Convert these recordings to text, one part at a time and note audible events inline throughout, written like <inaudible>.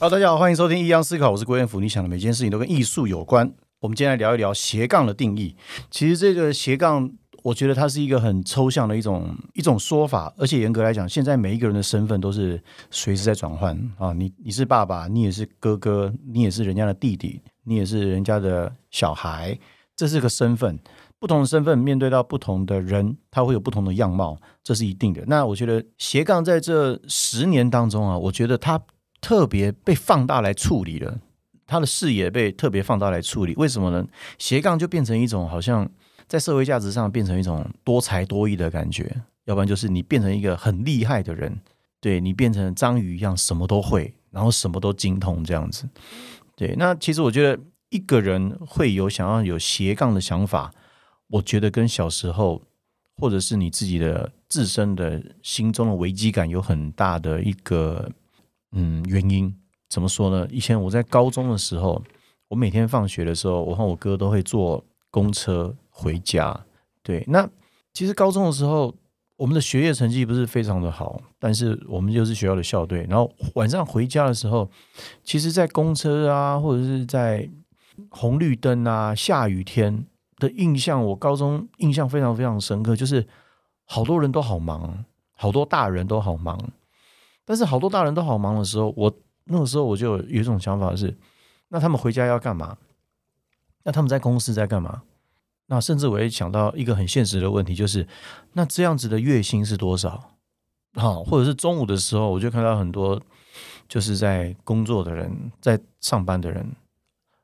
好，大家好，欢迎收听《易样思考》，我是郭彦甫。你想的每件事情都跟艺术有关。我们今天来聊一聊斜杠的定义。其实这个斜杠，我觉得它是一个很抽象的一种一种说法，而且严格来讲，现在每一个人的身份都是随时在转换啊。你你是爸爸，你也是哥哥，你也是人家的弟弟，你也是人家的小孩，这是个身份。不同的身份面对到不同的人，他会有不同的样貌，这是一定的。那我觉得斜杠在这十年当中啊，我觉得它特别被放大来处理了，他的视野被特别放大来处理。为什么呢？斜杠就变成一种好像在社会价值上变成一种多才多艺的感觉，要不然就是你变成一个很厉害的人，对你变成章鱼一样什么都会，然后什么都精通这样子。对，那其实我觉得一个人会有想要有斜杠的想法。我觉得跟小时候，或者是你自己的自身的心中的危机感有很大的一个嗯原因。怎么说呢？以前我在高中的时候，我每天放学的时候，我和我哥都会坐公车回家。对，那其实高中的时候，我们的学业成绩不是非常的好，但是我们就是学校的校队。然后晚上回家的时候，其实，在公车啊，或者是在红绿灯啊，下雨天。的印象，我高中印象非常非常深刻，就是好多人都好忙，好多大人都好忙。但是好多大人都好忙的时候，我那个时候我就有一种想法是：那他们回家要干嘛？那他们在公司在干嘛？那甚至我也想到一个很现实的问题，就是那这样子的月薪是多少？好，或者是中午的时候，我就看到很多就是在工作的人，在上班的人。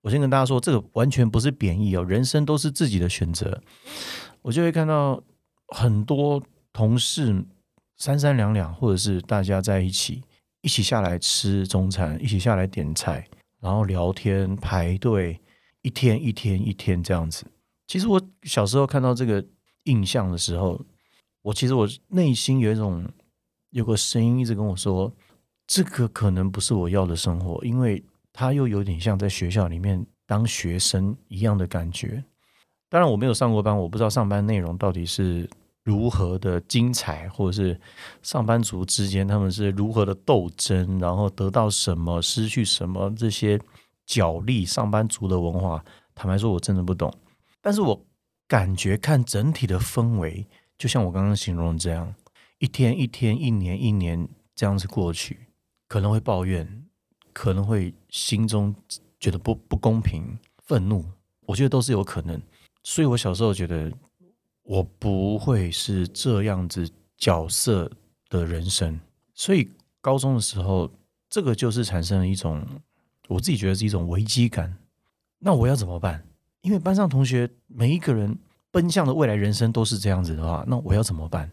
我先跟大家说，这个完全不是贬义哦，人生都是自己的选择。我就会看到很多同事三三两两，或者是大家在一起一起下来吃中餐，一起下来点菜，然后聊天排队，一天一天一天这样子。其实我小时候看到这个印象的时候，我其实我内心有一种有个声音一直跟我说，这个可能不是我要的生活，因为。他又有点像在学校里面当学生一样的感觉。当然，我没有上过班，我不知道上班内容到底是如何的精彩，或者是上班族之间他们是如何的斗争，然后得到什么、失去什么这些角力。上班族的文化，坦白说，我真的不懂。但是我感觉看整体的氛围，就像我刚刚形容这样，一天一天、一年一年这样子过去，可能会抱怨。可能会心中觉得不不公平、愤怒，我觉得都是有可能。所以我小时候觉得我不会是这样子角色的人生。所以高中的时候，这个就是产生了一种我自己觉得是一种危机感。那我要怎么办？因为班上同学每一个人奔向的未来人生都是这样子的话，那我要怎么办？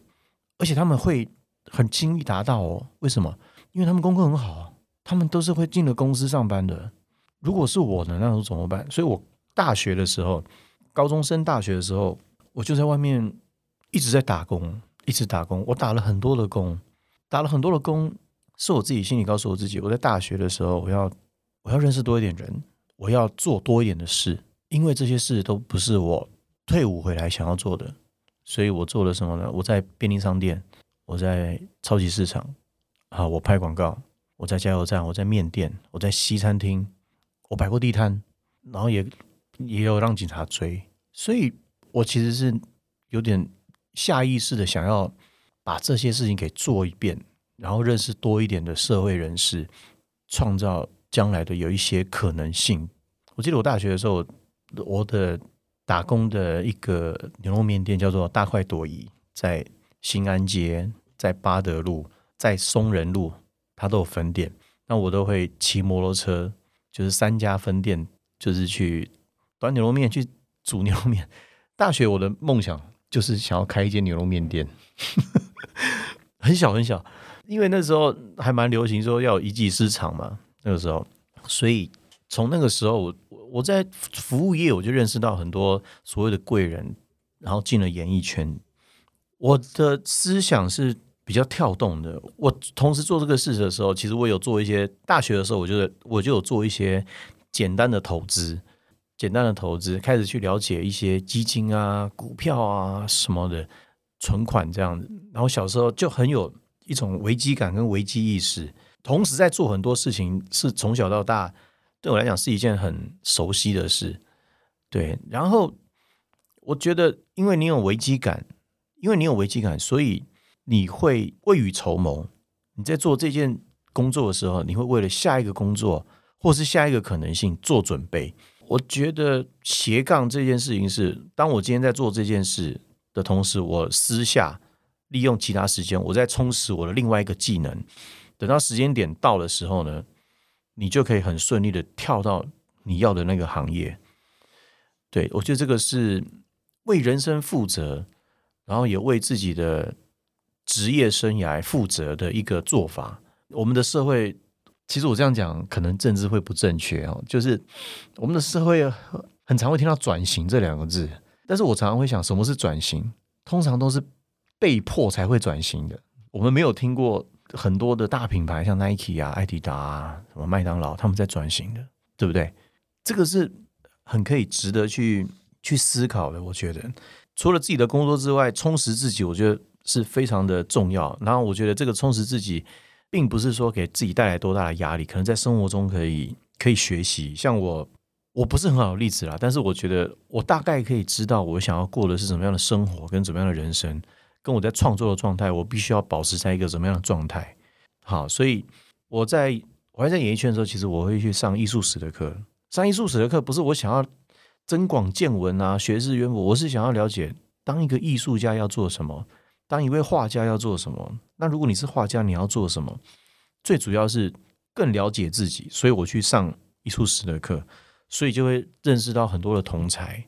而且他们会很轻易达到哦。为什么？因为他们功课很好。他们都是会进了公司上班的。如果是我呢，那时候怎么办？所以我大学的时候，高中升大学的时候，我就在外面一直在打工，一直打工。我打了很多的工，打了很多的工，是我自己心里告诉我自己，我在大学的时候，我要我要认识多一点人，我要做多一点的事，因为这些事都不是我退伍回来想要做的。所以我做了什么呢？我在便利商店，我在超级市场，啊，我拍广告。我在加油站，我在面店，我在西餐厅，我摆过地摊，然后也也有让警察追，所以我其实是有点下意识的想要把这些事情给做一遍，然后认识多一点的社会人士，创造将来的有一些可能性。我记得我大学的时候，我的打工的一个牛肉面店叫做大快朵颐，在新安街，在八德路，在松仁路。它都有分店，那我都会骑摩托车，就是三家分店，就是去端牛肉面，去煮牛肉面。大学我的梦想就是想要开一间牛肉面店，<laughs> 很小很小，因为那时候还蛮流行说要一技之长嘛，那个时候，所以从那个时候我我在服务业我就认识到很多所谓的贵人，然后进了演艺圈，我的思想是。比较跳动的，我同时做这个事的时候，其实我有做一些大学的时候，我觉得我就有做一些简单的投资，简单的投资，开始去了解一些基金啊、股票啊什么的存款这样子。然后小时候就很有一种危机感跟危机意识，同时在做很多事情，是从小到大对我来讲是一件很熟悉的事。对，然后我觉得，因为你有危机感，因为你有危机感，所以你会未雨绸缪。你在做这件工作的时候，你会为了下一个工作或是下一个可能性做准备。我觉得斜杠这件事情是，当我今天在做这件事的同时，我私下利用其他时间，我在充实我的另外一个技能。等到时间点到的时候呢，你就可以很顺利的跳到你要的那个行业。对我觉得这个是为人生负责，然后也为自己的职业生涯负责的一个做法。我们的社会，其实我这样讲可能政治会不正确哦，就是我们的社会很常会听到“转型”这两个字，但是我常常会想，什么是转型？通常都是被迫才会转型的。我们没有听过。很多的大品牌，像 Nike 啊、艾迪达啊、什么麦当劳，他们在转型的，对不对？这个是很可以值得去去思考的。我觉得，除了自己的工作之外，充实自己，我觉得是非常的重要。然后，我觉得这个充实自己，并不是说给自己带来多大的压力，可能在生活中可以可以学习。像我，我不是很好的例子啦，但是我觉得我大概可以知道我想要过的是什么样的生活，跟怎么样的人生。跟我在创作的状态，我必须要保持在一个什么样的状态？好，所以我在我还在演艺圈的时候，其实我会去上艺术史的课。上艺术史的课不是我想要增广见闻啊，学识渊博，我是想要了解当一个艺术家要做什么，当一位画家要做什么。那如果你是画家，你要做什么？最主要是更了解自己，所以我去上艺术史的课，所以就会认识到很多的同才。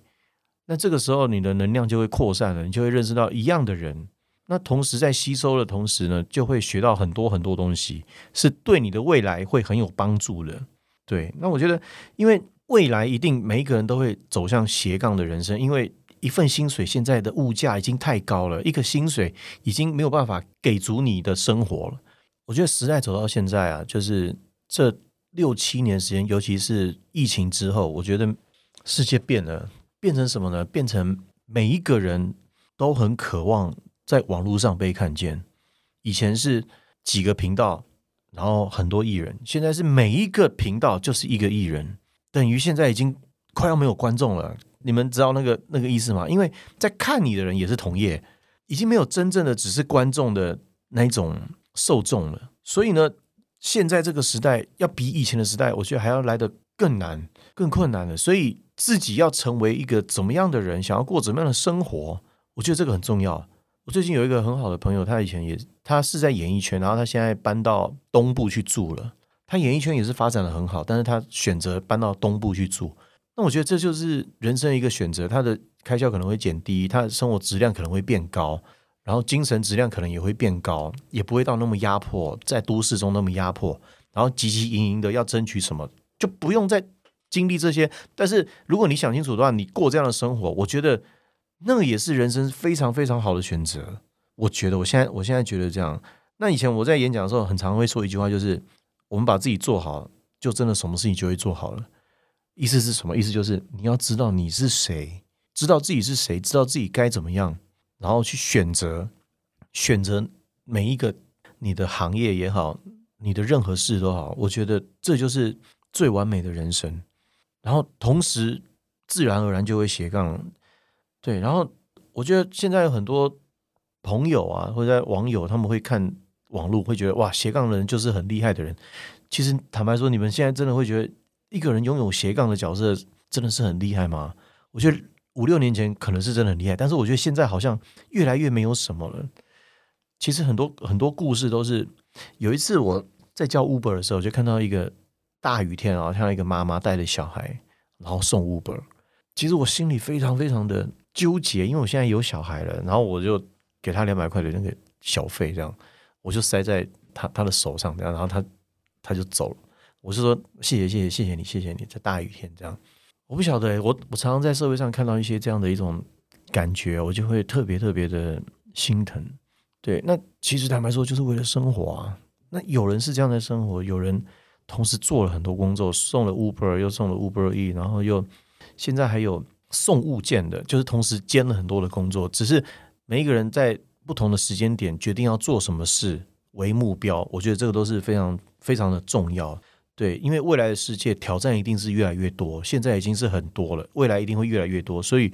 那这个时候，你的能量就会扩散了，你就会认识到一样的人。那同时在吸收的同时呢，就会学到很多很多东西，是对你的未来会很有帮助的。对，那我觉得，因为未来一定每一个人都会走向斜杠的人生，因为一份薪水现在的物价已经太高了，一个薪水已经没有办法给足你的生活了。我觉得时代走到现在啊，就是这六七年时间，尤其是疫情之后，我觉得世界变了。变成什么呢？变成每一个人都很渴望在网络上被看见。以前是几个频道，然后很多艺人，现在是每一个频道就是一个艺人，等于现在已经快要没有观众了。你们知道那个那个意思吗？因为在看你的人也是同业，已经没有真正的只是观众的那一种受众了。所以呢，现在这个时代要比以前的时代，我觉得还要来得更难、更困难了。所以。自己要成为一个怎么样的人，想要过怎么样的生活，我觉得这个很重要。我最近有一个很好的朋友，他以前也他是在演艺圈，然后他现在搬到东部去住了。他演艺圈也是发展的很好，但是他选择搬到东部去住。那我觉得这就是人生一个选择，他的开销可能会减低，他的生活质量可能会变高，然后精神质量可能也会变高，也不会到那么压迫，在都市中那么压迫，然后汲汲营营的要争取什么，就不用再。经历这些，但是如果你想清楚的话，你过这样的生活，我觉得那个也是人生非常非常好的选择。我觉得我现在我现在觉得这样。那以前我在演讲的时候，很常会说一句话，就是我们把自己做好，就真的什么事情就会做好了。意思是什么？意思就是你要知道你是谁，知道自己是谁，知道自己该怎么样，然后去选择选择每一个你的行业也好，你的任何事都好。我觉得这就是最完美的人生。然后同时，自然而然就会斜杠，对。然后我觉得现在有很多朋友啊，或者在网友，他们会看网络，会觉得哇，斜杠的人就是很厉害的人。其实坦白说，你们现在真的会觉得一个人拥有斜杠的角色，真的是很厉害吗？我觉得五六年前可能是真的很厉害，但是我觉得现在好像越来越没有什么了。其实很多很多故事都是，有一次我在叫 Uber 的时候，就看到一个。大雨天啊，像一个妈妈带着小孩，然后送 Uber。其实我心里非常非常的纠结，因为我现在有小孩了，然后我就给他两百块的那个小费，这样我就塞在他他的手上，这样，然后他他就走了。我是说谢谢谢谢谢谢你谢谢你，在大雨天这样，我不晓得我我常常在社会上看到一些这样的一种感觉，我就会特别特别的心疼。对，那其实坦白说，就是为了生活啊。那有人是这样的生活，有人。同时做了很多工作，送了 Uber，又送了 Uber E，然后又现在还有送物件的，就是同时兼了很多的工作。只是每一个人在不同的时间点决定要做什么事，为目标，我觉得这个都是非常非常的重要。对，因为未来的世界挑战一定是越来越多，现在已经是很多了，未来一定会越来越多，所以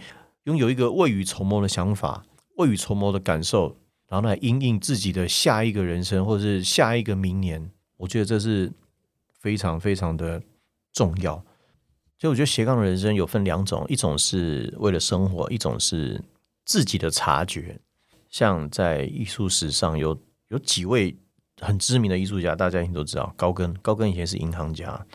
拥有一个未雨绸缪的想法、未雨绸缪的感受，然后来应应自己的下一个人生或者是下一个明年，我觉得这是非常非常的重要。所以我觉得斜杠的人生有分两种，一种是为了生活，一种是自己的察觉。像在艺术史上有有几位。很知名的艺术家，大家应该都知道高更。高更以前是银行家，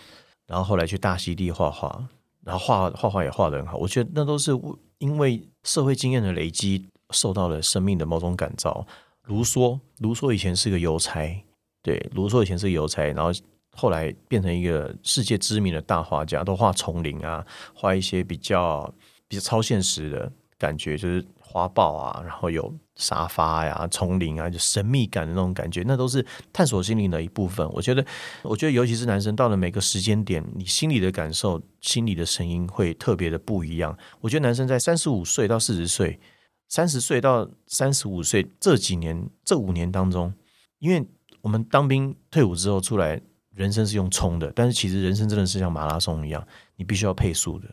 然后后来去大溪地画画，然后画画画也画的很好。我觉得那都是因为社会经验的累积，受到了生命的某种感召。卢梭，卢梭以前是个邮差，对，卢梭以前是个邮差，然后后来变成一个世界知名的大画家，都画丛林啊，画一些比较比较超现实的感觉，就是。花豹啊，然后有沙发呀、丛林啊，就神秘感的那种感觉，那都是探索心灵的一部分。我觉得，我觉得尤其是男生，到了每个时间点，你心里的感受、心里的声音会特别的不一样。我觉得男生在三十五岁到四十岁、三十岁到三十五岁这几年、这五年当中，因为我们当兵退伍之后出来，人生是用冲的，但是其实人生真的是像马拉松一样，你必须要配速的。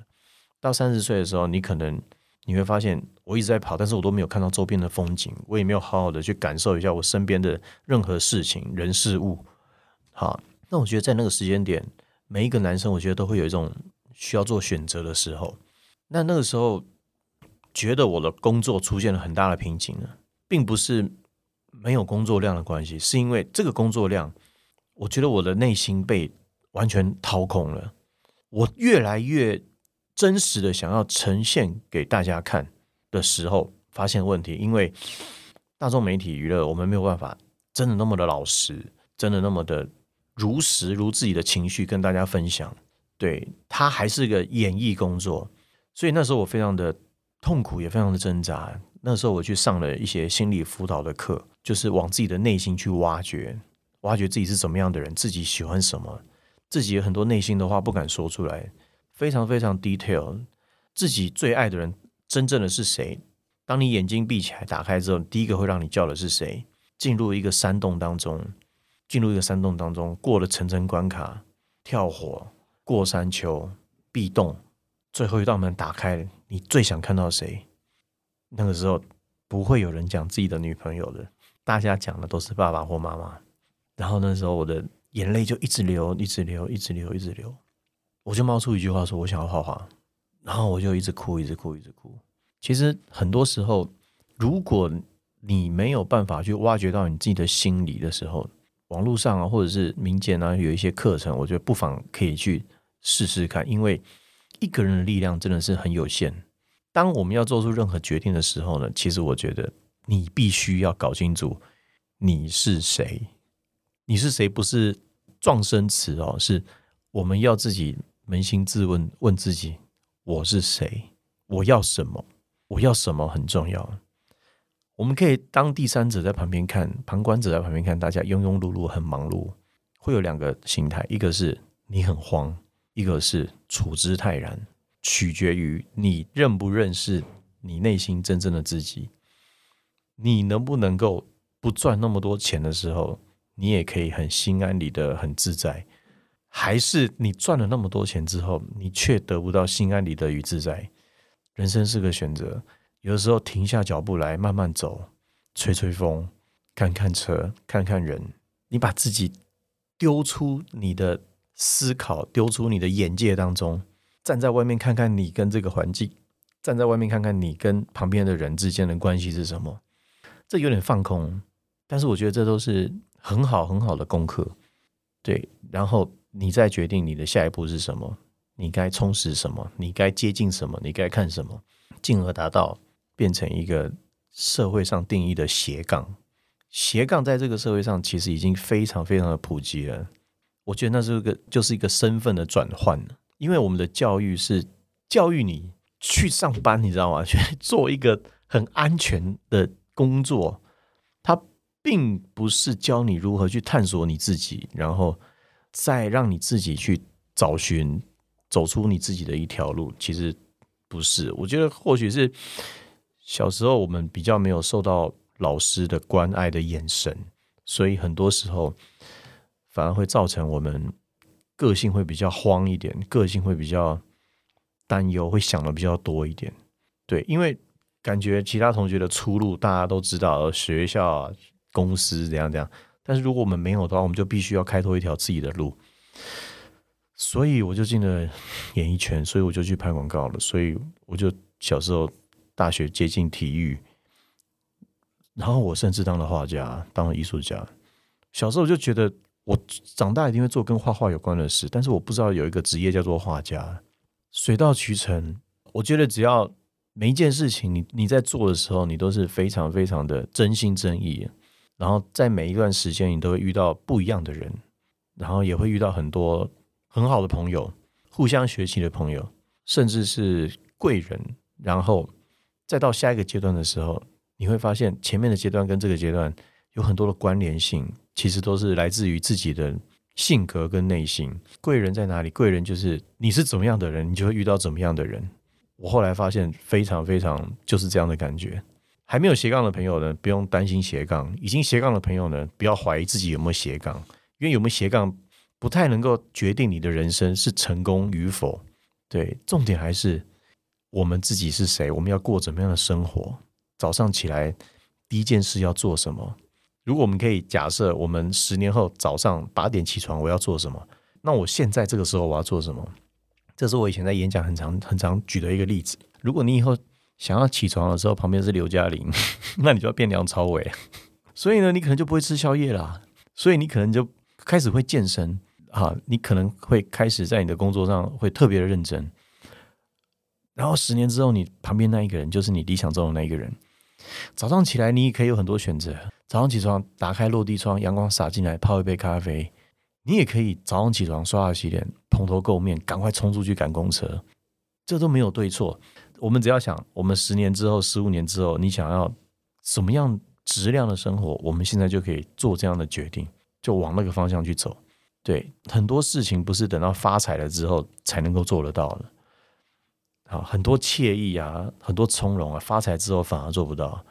到三十岁的时候，你可能。你会发现，我一直在跑，但是我都没有看到周边的风景，我也没有好好的去感受一下我身边的任何事情、人事物。好，那我觉得在那个时间点，每一个男生，我觉得都会有一种需要做选择的时候。那那个时候，觉得我的工作出现了很大的瓶颈呢，并不是没有工作量的关系，是因为这个工作量，我觉得我的内心被完全掏空了，我越来越。真实的想要呈现给大家看的时候，发现问题，因为大众媒体娱乐，我们没有办法真的那么的老实，真的那么的如实，如自己的情绪跟大家分享。对他还是个演艺工作，所以那时候我非常的痛苦，也非常的挣扎。那时候我去上了一些心理辅导的课，就是往自己的内心去挖掘，挖掘自己是怎么样的人，自己喜欢什么，自己有很多内心的话不敢说出来。非常非常 detail，自己最爱的人真正的是谁？当你眼睛闭起来、打开之后，第一个会让你叫的是谁？进入一个山洞当中，进入一个山洞当中，过了层层关卡，跳火、过山丘、壁洞，最后一道门打开，你最想看到谁？那个时候不会有人讲自己的女朋友的，大家讲的都是爸爸或妈妈。然后那时候我的眼泪就一直流，一直流，一直流，一直流。我就冒出一句话说：“我想要画画。”然后我就一直哭，一直哭，一直哭。其实很多时候，如果你没有办法去挖掘到你自己的心理的时候，网络上啊，或者是民间啊，有一些课程，我觉得不妨可以去试试看。因为一个人的力量真的是很有限。当我们要做出任何决定的时候呢，其实我觉得你必须要搞清楚你是谁。你是谁不是撞声词哦，是我们要自己。扪心自问，问自己：我是谁？我要什么？我要什么很重要。我们可以当第三者在旁边看，旁观者在旁边看，大家庸庸碌碌，很忙碌，会有两个心态：一个是你很慌，一个是处之泰然。取决于你认不认识你内心真正的自己。你能不能够不赚那么多钱的时候，你也可以很心安理得、很自在。还是你赚了那么多钱之后，你却得不到心安理得与自在。人生是个选择，有的时候停下脚步来，慢慢走，吹吹风，看看车，看看人。你把自己丢出你的思考，丢出你的眼界当中，站在外面看看你跟这个环境，站在外面看看你跟旁边的人之间的关系是什么。这有点放空，但是我觉得这都是很好很好的功课。对，然后。你再决定你的下一步是什么，你该充实什么，你该接近什么，你该看什么，进而达到变成一个社会上定义的斜杠。斜杠在这个社会上其实已经非常非常的普及了。我觉得那是个就是一个身份的转换因为我们的教育是教育你去上班，你知道吗？去 <laughs> 做一个很安全的工作，它并不是教你如何去探索你自己，然后。再让你自己去找寻，走出你自己的一条路，其实不是。我觉得或许是小时候我们比较没有受到老师的关爱的眼神，所以很多时候反而会造成我们个性会比较慌一点，个性会比较担忧，会想的比较多一点。对，因为感觉其他同学的出路大家都知道，学校啊、公司怎样怎样，但是如果我们没有的话，我们就必须要开拓一条自己的路。所以我就进了演艺圈，所以我就去拍广告了。所以我就小时候大学接近体育，然后我甚至当了画家，当了艺术家。小时候就觉得我长大一定会做跟画画有关的事，但是我不知道有一个职业叫做画家。水到渠成，我觉得只要每一件事情你你在做的时候，你都是非常非常的真心真意，然后在每一段时间你都会遇到不一样的人，然后也会遇到很多。很好的朋友，互相学习的朋友，甚至是贵人，然后再到下一个阶段的时候，你会发现前面的阶段跟这个阶段有很多的关联性，其实都是来自于自己的性格跟内心。贵人在哪里？贵人就是你是怎么样的人，你就会遇到怎么样的人。我后来发现非常非常就是这样的感觉。还没有斜杠的朋友呢，不用担心斜杠；已经斜杠的朋友呢，不要怀疑自己有没有斜杠，因为有没有斜杠。不太能够决定你的人生是成功与否，对，重点还是我们自己是谁，我们要过怎么样的生活。早上起来第一件事要做什么？如果我们可以假设，我们十年后早上八点起床，我要做什么？那我现在这个时候我要做什么？这是我以前在演讲很常很常举的一个例子。如果你以后想要起床的时候旁边是刘嘉玲，<laughs> 那你就要变梁朝伟，所以呢，你可能就不会吃宵夜啦，所以你可能就开始会健身。啊，你可能会开始在你的工作上会特别的认真，然后十年之后，你旁边那一个人就是你理想中的那一个人。早上起来，你也可以有很多选择。早上起床，打开落地窗，阳光洒进来，泡一杯咖啡。你也可以早上起床刷牙洗脸，蓬头垢面，赶快冲出去赶公车。这都没有对错。我们只要想，我们十年之后、十五年之后，你想要什么样质量的生活，我们现在就可以做这样的决定，就往那个方向去走。对很多事情不是等到发财了之后才能够做得到的，好很多惬意啊，很多从容啊，发财之后反而做不到，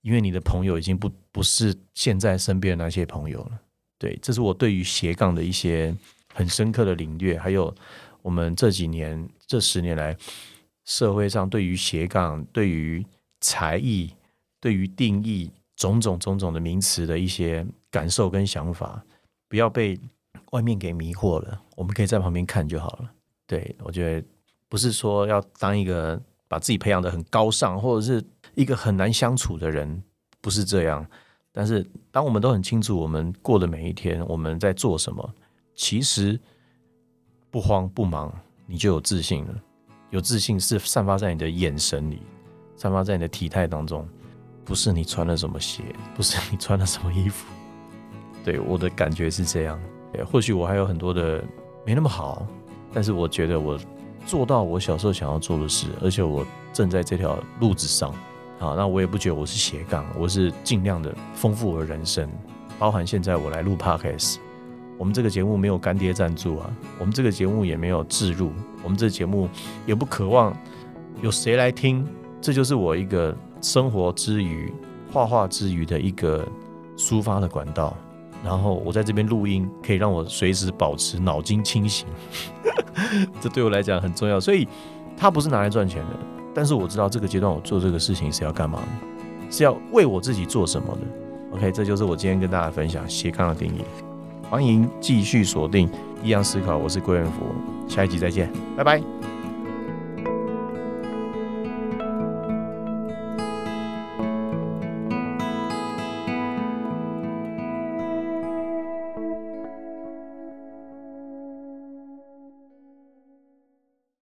因为你的朋友已经不不是现在身边的那些朋友了。对，这是我对于斜杠的一些很深刻的领略，还有我们这几年这十年来社会上对于斜杠、对于才艺、对于定义种种种种的名词的一些感受跟想法，不要被。外面给迷惑了，我们可以在旁边看就好了。对我觉得不是说要当一个把自己培养的很高尚，或者是一个很难相处的人，不是这样。但是当我们都很清楚我们过的每一天，我们在做什么，其实不慌不忙，你就有自信了。有自信是散发在你的眼神里，散发在你的体态当中，不是你穿了什么鞋，不是你穿了什么衣服。对我的感觉是这样。或许我还有很多的没那么好，但是我觉得我做到我小时候想要做的事，而且我正在这条路子上。好，那我也不觉得我是斜杠，我是尽量的丰富我的人生，包含现在我来录 podcast。我们这个节目没有干爹赞助啊，我们这个节目也没有置入，我们这个节目也不渴望有谁来听，这就是我一个生活之余、画画之余的一个抒发的管道。然后我在这边录音，可以让我随时保持脑筋清醒，<laughs> 这对我来讲很重要。所以它不是拿来赚钱的，但是我知道这个阶段我做这个事情是要干嘛的，是要为我自己做什么的。OK，这就是我今天跟大家分享斜杠的定义。欢迎继续锁定异样思考，我是郭元福，下一集再见，拜拜。